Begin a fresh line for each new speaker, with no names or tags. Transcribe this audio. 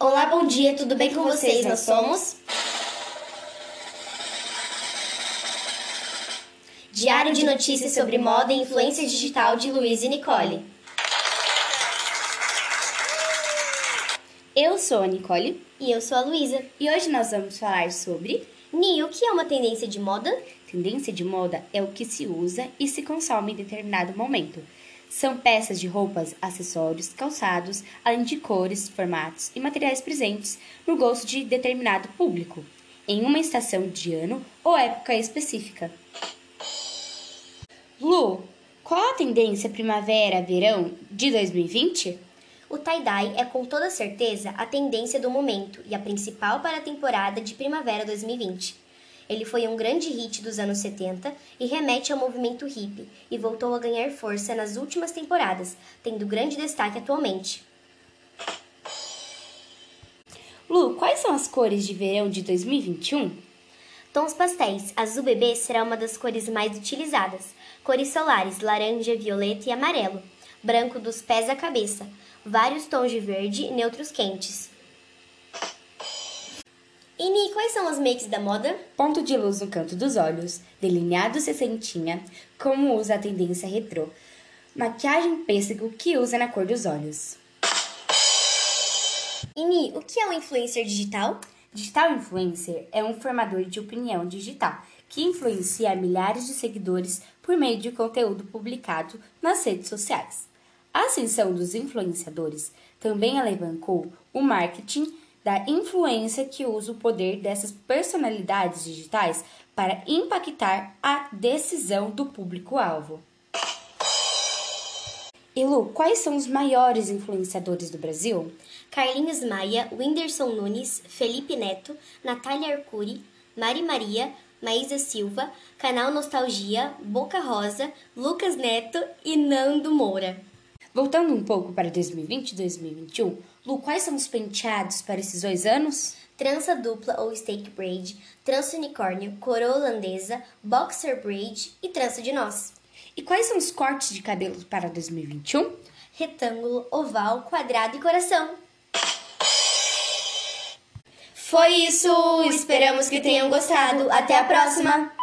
Olá, bom dia, tudo bem com vocês? Nós somos. Diário de Notícias sobre Moda e Influência Digital de Luiz e Nicole.
Eu sou a Nicole
E eu sou a Luísa.
e hoje nós vamos falar sobre
Ni, o que é uma tendência de moda?
tendência de moda é o que se usa e se consome em determinado momento. São peças de roupas, acessórios, calçados, além de cores, formatos e materiais presentes no gosto de determinado público, em uma estação de ano ou época específica. Lu, qual a tendência primavera-verão de 2020?
O tie-dye é com toda certeza a tendência do momento e a principal para a temporada de primavera 2020. Ele foi um grande hit dos anos 70 e remete ao movimento hippie e voltou a ganhar força nas últimas temporadas, tendo grande destaque atualmente.
Lu, quais são as cores de verão de 2021?
Tons pastéis, azul bebê será uma das cores mais utilizadas. Cores solares, laranja, violeta e amarelo. Branco dos pés à cabeça. Vários tons de verde e neutros quentes. E quais são as makes da moda?
Ponto de luz no canto dos olhos, delineado sessentinha, como usa a tendência retrô. Maquiagem pêssego que usa na cor dos olhos.
E Ni, o que é um influencer digital?
Digital influencer é um formador de opinião digital que influencia milhares de seguidores por meio de conteúdo publicado nas redes sociais. A ascensão dos influenciadores também alavancou o marketing da influência que usa o poder dessas personalidades digitais para impactar a decisão do público-alvo. E Lu, quais são os maiores influenciadores do Brasil?
Carlinhos Maia, Whindersson Nunes, Felipe Neto, Natália Arcuri, Mari Maria, Maísa Silva, Canal Nostalgia, Boca Rosa, Lucas Neto e Nando Moura.
Voltando um pouco para 2020 e 2021, Lu, quais são os penteados para esses dois anos?
Trança dupla ou steak braid, trança unicórnio, coroa holandesa, boxer braid e trança de nós.
E quais são os cortes de cabelo para 2021?
Retângulo, oval, quadrado e coração.
Foi isso! Esperamos que tenham gostado. Até a próxima!